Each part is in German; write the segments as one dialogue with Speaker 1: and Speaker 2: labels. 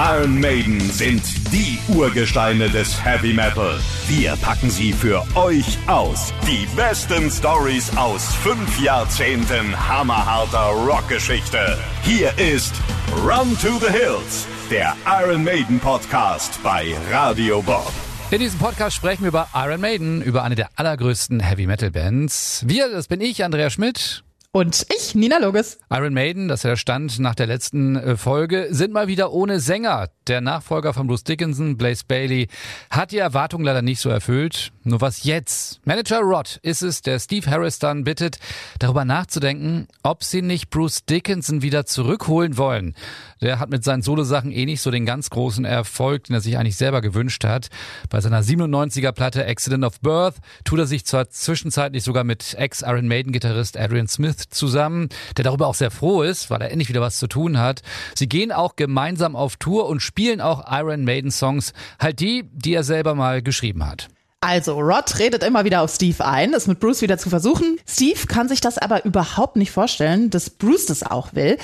Speaker 1: Iron Maiden sind die Urgesteine des Heavy Metal. Wir packen sie für euch aus. Die besten Stories aus fünf Jahrzehnten hammerharter Rockgeschichte. Hier ist Run to the Hills, der Iron Maiden Podcast bei Radio Bob.
Speaker 2: In diesem Podcast sprechen wir über Iron Maiden, über eine der allergrößten Heavy Metal Bands. Wir, das bin ich, Andrea Schmidt.
Speaker 3: Und ich, Nina Loges.
Speaker 2: Iron Maiden, das ist der Stand nach der letzten äh, Folge, sind mal wieder ohne Sänger. Der Nachfolger von Bruce Dickinson, Blaze Bailey, hat die Erwartungen leider nicht so erfüllt. Nur was jetzt? Manager Rod ist es, der Steve Harris dann bittet, darüber nachzudenken, ob sie nicht Bruce Dickinson wieder zurückholen wollen. Der hat mit seinen Solosachen eh nicht so den ganz großen Erfolg, den er sich eigentlich selber gewünscht hat. Bei seiner 97er Platte Accident of Birth tut er sich zwar zwischenzeitlich sogar mit Ex-Iron Maiden-Gitarrist Adrian Smith zusammen, der darüber auch sehr froh ist, weil er endlich wieder was zu tun hat. Sie gehen auch gemeinsam auf Tour und spielen auch Iron Maiden Songs, halt die, die er selber mal geschrieben hat.
Speaker 3: Also, Rod redet immer wieder auf Steve ein, es mit Bruce wieder zu versuchen. Steve kann sich das aber überhaupt nicht vorstellen, dass Bruce das auch will.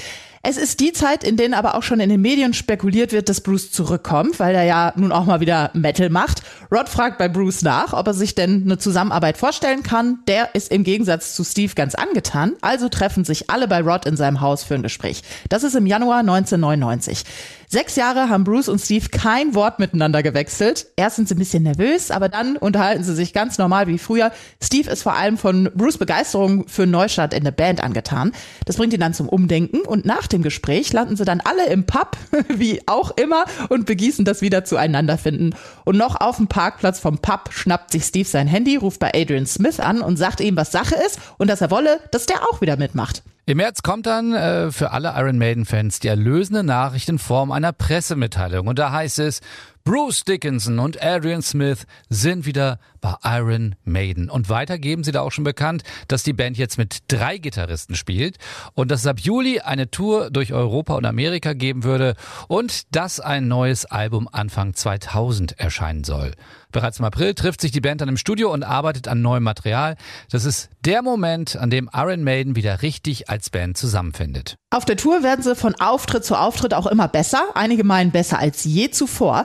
Speaker 3: Es ist die Zeit, in denen aber auch schon in den Medien spekuliert wird, dass Bruce zurückkommt, weil er ja nun auch mal wieder Metal macht. Rod fragt bei Bruce nach, ob er sich denn eine Zusammenarbeit vorstellen kann. Der ist im Gegensatz zu Steve ganz angetan. Also treffen sich alle bei Rod in seinem Haus für ein Gespräch. Das ist im Januar 1999. Sechs Jahre haben Bruce und Steve kein Wort miteinander gewechselt. Erst sind sie ein bisschen nervös, aber dann unterhalten sie sich ganz normal wie früher. Steve ist vor allem von Bruce Begeisterung für Neustart in der Band angetan. Das bringt ihn dann zum Umdenken und nach dem Gespräch landen sie dann alle im Pub, wie auch immer, und begießen das wieder zueinander finden. Und noch auf dem Parkplatz vom Pub schnappt sich Steve sein Handy, ruft bei Adrian Smith an und sagt ihm, was Sache ist und dass er wolle, dass der auch wieder mitmacht.
Speaker 2: Im März kommt dann äh, für alle Iron Maiden-Fans die erlösende Nachricht in Form einer Pressemitteilung. Und da heißt es, Bruce Dickinson und Adrian Smith sind wieder bei Iron Maiden. Und weiter geben sie da auch schon bekannt, dass die Band jetzt mit drei Gitarristen spielt und dass es ab Juli eine Tour durch Europa und Amerika geben würde und dass ein neues Album Anfang 2000 erscheinen soll. Bereits im April trifft sich die Band dann im Studio und arbeitet an neuem Material. Das ist der Moment, an dem Iron Maiden wieder richtig als Band zusammenfindet.
Speaker 3: Auf der Tour werden sie von Auftritt zu Auftritt auch immer besser. Einige meinen besser als je zuvor.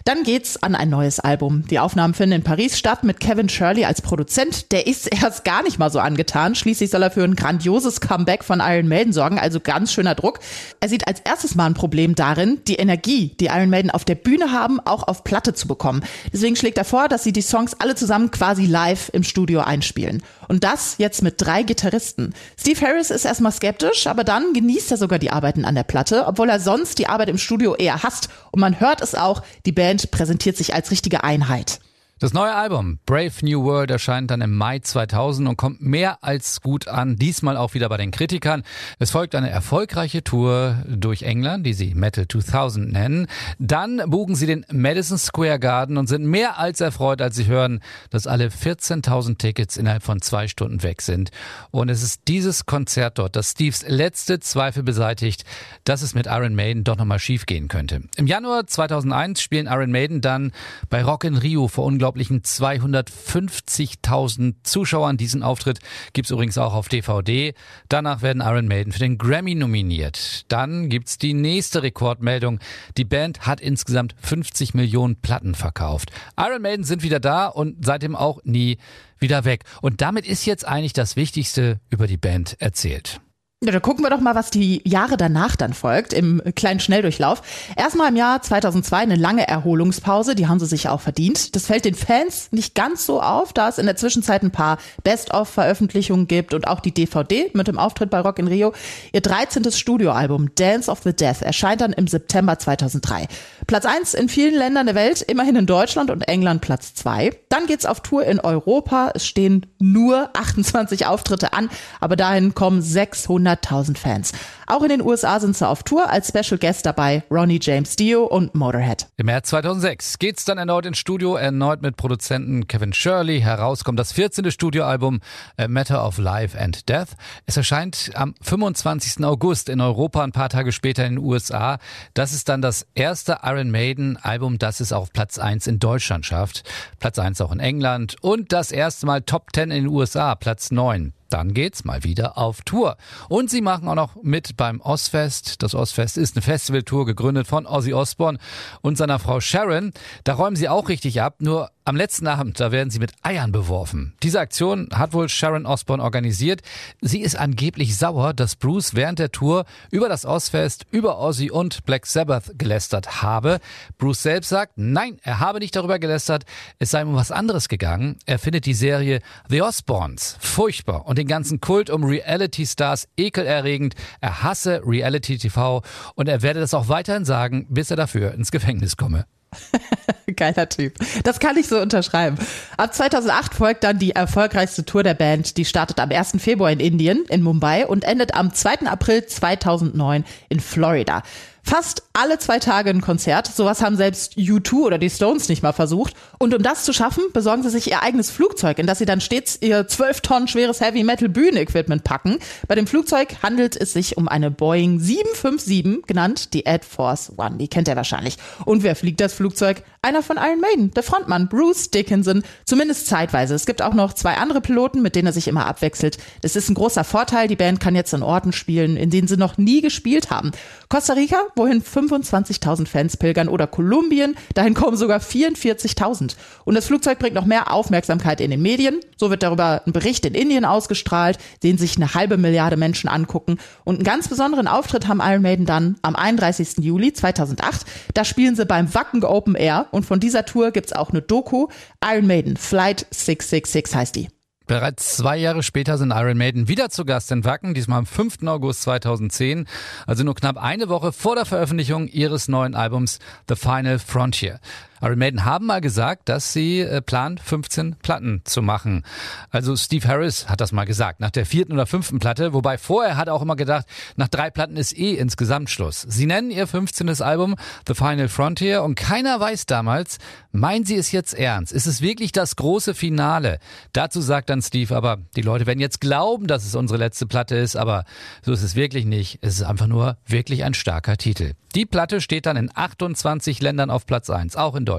Speaker 3: Dann geht's an ein neues Album. Die Aufnahmen finden in Paris statt mit Kevin Shirley als Produzent. Der ist erst gar nicht mal so angetan. Schließlich soll er für ein grandioses Comeback von Iron Maiden sorgen, also ganz schöner Druck. Er sieht als erstes mal ein Problem darin, die Energie, die Iron Maiden auf der Bühne haben, auch auf Platte zu bekommen. Deswegen schlägt er vor, dass sie die Songs alle zusammen quasi live im Studio einspielen. Und das jetzt mit drei Gitarristen. Steve Harris ist erstmal skeptisch, aber dann genießt er sogar die Arbeiten an der Platte, obwohl er sonst die Arbeit im Studio eher hasst. Und man hört es auch, die Band präsentiert sich als richtige Einheit.
Speaker 2: Das neue Album Brave New World erscheint dann im Mai 2000 und kommt mehr als gut an, diesmal auch wieder bei den Kritikern. Es folgt eine erfolgreiche Tour durch England, die sie Metal 2000 nennen. Dann buchen sie den Madison Square Garden und sind mehr als erfreut, als sie hören, dass alle 14.000 Tickets innerhalb von zwei Stunden weg sind. Und es ist dieses Konzert dort, das Steves letzte Zweifel beseitigt, dass es mit Iron Maiden doch nochmal schief gehen könnte. Im Januar 2001 spielen Iron Maiden dann bei Rock in Rio vor unglaublich unglaublichen 250.000 Zuschauern. Diesen Auftritt gibt's übrigens auch auf DVD. Danach werden Iron Maiden für den Grammy nominiert. Dann gibt's die nächste Rekordmeldung. Die Band hat insgesamt 50 Millionen Platten verkauft. Iron Maiden sind wieder da und seitdem auch nie wieder weg. Und damit ist jetzt eigentlich das Wichtigste über die Band erzählt.
Speaker 3: Ja, da gucken wir doch mal, was die Jahre danach dann folgt, im kleinen Schnelldurchlauf. Erstmal im Jahr 2002 eine lange Erholungspause, die haben sie sich auch verdient. Das fällt den Fans nicht ganz so auf, da es in der Zwischenzeit ein paar Best-of-Veröffentlichungen gibt und auch die DVD mit dem Auftritt bei Rock in Rio. Ihr 13. Studioalbum Dance of the Death erscheint dann im September 2003. Platz 1 in vielen Ländern der Welt, immerhin in Deutschland und England Platz 2. Dann geht's auf Tour in Europa. Es stehen nur 28 Auftritte an, aber dahin kommen 600 100.000 Fans. Auch in den USA sind sie auf Tour als Special Guest dabei Ronnie James Dio und Motorhead.
Speaker 2: Im März 2006 geht's dann erneut ins Studio, erneut mit Produzenten Kevin Shirley. Herauskommt das 14. Studioalbum A Matter of Life and Death. Es erscheint am 25. August in Europa, ein paar Tage später in den USA. Das ist dann das erste Iron Maiden Album, das es auf Platz 1 in Deutschland schafft. Platz 1 auch in England und das erste Mal Top 10 in den USA, Platz 9. dann geht's mal wieder auf Tour. Und sie machen auch noch mit beim Ozfest. Das Ozfest ist eine Festivaltour gegründet von Ozzy Osbourne und seiner Frau Sharon. Da räumen sie auch richtig ab, nur am letzten Abend, da werden sie mit Eiern beworfen. Diese Aktion hat wohl Sharon Osbourne organisiert. Sie ist angeblich sauer, dass Bruce während der Tour über das Ozfest, über Ozzy und Black Sabbath gelästert habe. Bruce selbst sagt, nein, er habe nicht darüber gelästert, es sei um was anderes gegangen. Er findet die Serie The Osbournes furchtbar und den ganzen Kult um Reality-Stars ekelerregend. Er hasse Reality-TV und er werde das auch weiterhin sagen, bis er dafür ins Gefängnis komme.
Speaker 3: Geiler Typ. Das kann ich so unterschreiben. Ab 2008 folgt dann die erfolgreichste Tour der Band. Die startet am 1. Februar in Indien, in Mumbai und endet am 2. April 2009 in Florida. Fast alle zwei Tage ein Konzert. Sowas haben selbst U2 oder die Stones nicht mal versucht. Und um das zu schaffen, besorgen sie sich ihr eigenes Flugzeug, in das sie dann stets ihr 12 Tonnen schweres Heavy Metal Bühnenequipment packen. Bei dem Flugzeug handelt es sich um eine Boeing 757, genannt die Air Force One. Die kennt ihr wahrscheinlich. Und wer fliegt das Flugzeug? Einer von Iron Maiden, der Frontmann Bruce Dickinson. Zumindest zeitweise. Es gibt auch noch zwei andere Piloten, mit denen er sich immer abwechselt. Das ist ein großer Vorteil. Die Band kann jetzt in Orten spielen, in denen sie noch nie gespielt haben. Costa Rica wohin 25.000 Fans pilgern oder Kolumbien, dahin kommen sogar 44.000. Und das Flugzeug bringt noch mehr Aufmerksamkeit in den Medien. So wird darüber ein Bericht in Indien ausgestrahlt, den sich eine halbe Milliarde Menschen angucken. Und einen ganz besonderen Auftritt haben Iron Maiden dann am 31. Juli 2008. Da spielen sie beim Wacken Open Air und von dieser Tour gibt's auch eine Doku. Iron Maiden Flight 666 heißt die.
Speaker 2: Bereits zwei Jahre später sind Iron Maiden wieder zu Gast in Wacken, diesmal am 5. August 2010, also nur knapp eine Woche vor der Veröffentlichung ihres neuen Albums The Final Frontier. Iron Maiden haben mal gesagt, dass sie äh, planen, 15 Platten zu machen. Also Steve Harris hat das mal gesagt, nach der vierten oder fünften Platte, wobei vorher hat er auch immer gedacht, nach drei Platten ist eh insgesamt Schluss. Sie nennen ihr 15. Album The Final Frontier und keiner weiß damals, meinen sie es jetzt ernst? Ist es wirklich das große Finale? Dazu sagt dann Steve aber, die Leute werden jetzt glauben, dass es unsere letzte Platte ist, aber so ist es wirklich nicht. Es ist einfach nur wirklich ein starker Titel. Die Platte steht dann in 28 Ländern auf Platz 1, auch in Deutschland,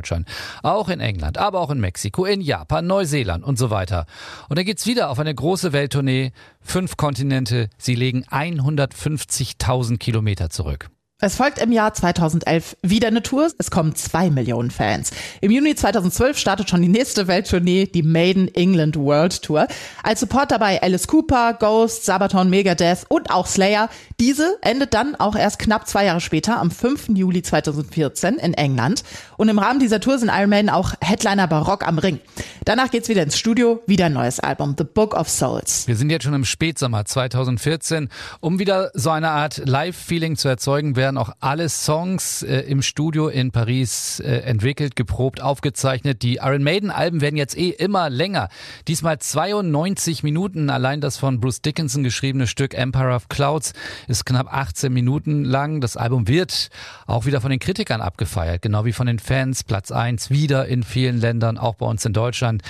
Speaker 2: auch in England, aber auch in Mexiko, in Japan, Neuseeland und so weiter. Und dann geht's wieder auf eine große Welttournee, fünf Kontinente, sie legen 150.000 Kilometer zurück.
Speaker 3: Es folgt im Jahr 2011 wieder eine Tour. Es kommen zwei Millionen Fans. Im Juni 2012 startet schon die nächste Welttournee, die Maiden England World Tour. Als Support dabei Alice Cooper, Ghost, Sabaton, Megadeth und auch Slayer. Diese endet dann auch erst knapp zwei Jahre später, am 5. Juli 2014 in England. Und im Rahmen dieser Tour sind Iron Maiden auch Headliner Barock am Ring. Danach geht's wieder ins Studio, wieder ein neues Album, The Book of Souls.
Speaker 2: Wir sind jetzt schon im Spätsommer 2014. Um wieder so eine Art Live-Feeling zu erzeugen, werden auch alle Songs äh, im Studio in Paris äh, entwickelt, geprobt, aufgezeichnet. Die Iron Maiden-Alben werden jetzt eh immer länger. Diesmal 92 Minuten. Allein das von Bruce Dickinson geschriebene Stück Empire of Clouds ist knapp 18 Minuten lang. Das Album wird auch wieder von den Kritikern abgefeiert, genau wie von den Fans. Platz 1 wieder in vielen Ländern, auch bei uns in Deutschland.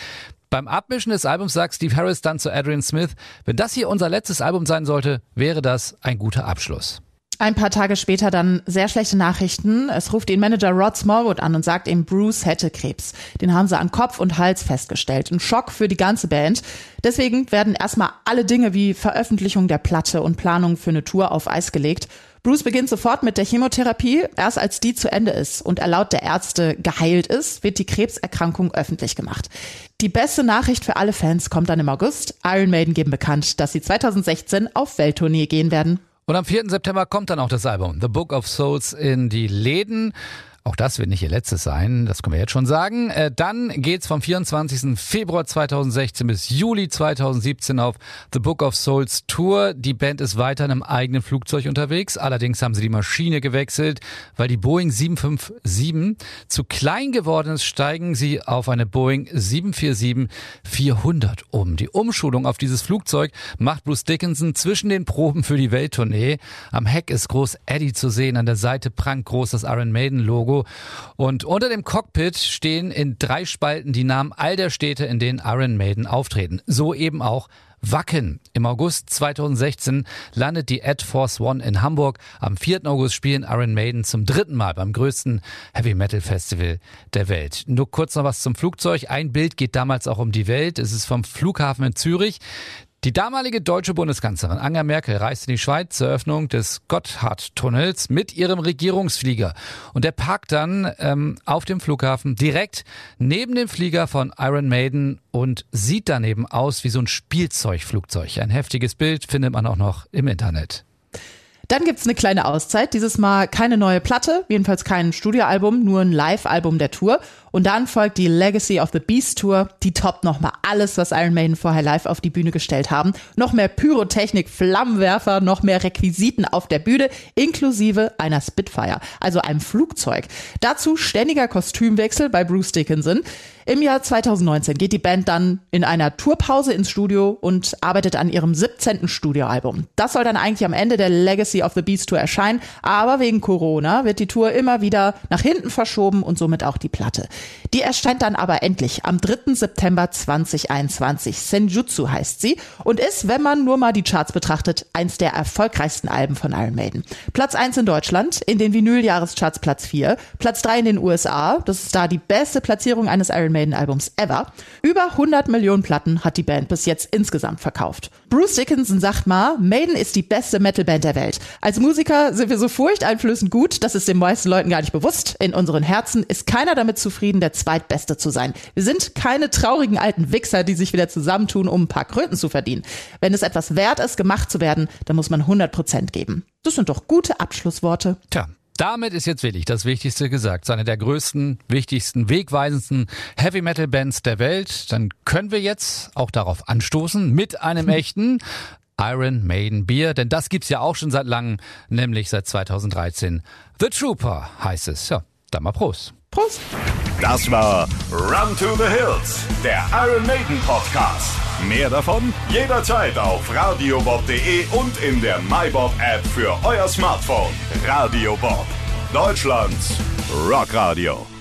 Speaker 2: Beim Abmischen des Albums sagt Steve Harris dann zu Adrian Smith, wenn das hier unser letztes Album sein sollte, wäre das ein guter Abschluss.
Speaker 3: Ein paar Tage später dann sehr schlechte Nachrichten. Es ruft ihn Manager Rod Smallwood an und sagt ihm, Bruce hätte Krebs. Den haben sie an Kopf und Hals festgestellt. Ein Schock für die ganze Band. Deswegen werden erstmal alle Dinge wie Veröffentlichung der Platte und Planung für eine Tour auf Eis gelegt. Bruce beginnt sofort mit der Chemotherapie. Erst als die zu Ende ist und er laut der Ärzte geheilt ist, wird die Krebserkrankung öffentlich gemacht. Die beste Nachricht für alle Fans kommt dann im August. Iron Maiden geben bekannt, dass sie 2016 auf Welttournee gehen werden.
Speaker 2: Und am 4. September kommt dann auch das Album The Book of Souls in die Läden. Auch das wird nicht ihr letztes sein, das können wir jetzt schon sagen. Äh, dann geht's vom 24. Februar 2016 bis Juli 2017 auf The Book of Souls Tour. Die Band ist weiter in einem eigenen Flugzeug unterwegs. Allerdings haben sie die Maschine gewechselt, weil die Boeing 757 zu klein geworden ist, steigen sie auf eine Boeing 747-400 um. Die Umschulung auf dieses Flugzeug macht Bruce Dickinson zwischen den Proben für die Welttournee. Am Heck ist groß Eddie zu sehen, an der Seite prangt groß das Iron Maiden Logo. Logo. Und unter dem Cockpit stehen in drei Spalten die Namen all der Städte, in denen Iron Maiden auftreten. So eben auch Wacken. Im August 2016 landet die Ad Force One in Hamburg. Am 4. August spielen Iron Maiden zum dritten Mal beim größten Heavy Metal Festival der Welt. Nur kurz noch was zum Flugzeug. Ein Bild geht damals auch um die Welt. Es ist vom Flughafen in Zürich. Die damalige deutsche Bundeskanzlerin Angela Merkel reiste in die Schweiz zur Eröffnung des Gotthardtunnels mit ihrem Regierungsflieger. Und der parkt dann ähm, auf dem Flughafen direkt neben dem Flieger von Iron Maiden und sieht daneben aus wie so ein Spielzeugflugzeug. Ein heftiges Bild findet man auch noch im Internet.
Speaker 3: Dann gibt's eine kleine Auszeit. Dieses Mal keine neue Platte, jedenfalls kein Studioalbum, nur ein Live-Album der Tour. Und dann folgt die Legacy of the Beast Tour. Die toppt nochmal alles, was Iron Maiden vorher live auf die Bühne gestellt haben. Noch mehr Pyrotechnik, Flammenwerfer, noch mehr Requisiten auf der Bühne, inklusive einer Spitfire, also einem Flugzeug. Dazu ständiger Kostümwechsel bei Bruce Dickinson. Im Jahr 2019 geht die Band dann in einer Tourpause ins Studio und arbeitet an ihrem 17. Studioalbum. Das soll dann eigentlich am Ende der Legacy of the Beast Tour erscheinen, aber wegen Corona wird die Tour immer wieder nach hinten verschoben und somit auch die Platte. Die erscheint dann aber endlich am 3. September 2021. Senjutsu heißt sie und ist, wenn man nur mal die Charts betrachtet, eins der erfolgreichsten Alben von Iron Maiden. Platz 1 in Deutschland, in den Vinyl-Jahrescharts Platz 4, Platz 3 in den USA, das ist da die beste Platzierung eines Iron Maiden Albums ever. Über 100 Millionen Platten hat die Band bis jetzt insgesamt verkauft. Bruce Dickinson sagt mal, Maiden ist die beste Metalband der Welt. Als Musiker sind wir so furchteinflößend gut, das ist den meisten Leuten gar nicht bewusst. In unseren Herzen ist keiner damit zufrieden, der Zweitbeste zu sein. Wir sind keine traurigen alten Wichser, die sich wieder zusammentun, um ein paar Kröten zu verdienen. Wenn es etwas wert ist, gemacht zu werden, dann muss man 100 Prozent geben. Das sind doch gute Abschlussworte.
Speaker 2: Tja, damit ist jetzt wirklich das Wichtigste gesagt. Seine der größten, wichtigsten, wegweisendsten Heavy Metal Bands der Welt. Dann können wir jetzt auch darauf anstoßen mit einem echten Iron Maiden Bier, denn das gibt's ja auch schon seit langem, nämlich seit 2013. The Trooper heißt es. Ja, dann mal Prost.
Speaker 3: Prost!
Speaker 1: Das war Run to the Hills, der Iron Maiden Podcast. Mehr davon jederzeit auf radiobob.de und in der MyBob App für euer Smartphone. Radio Bob, Deutschlands Rockradio.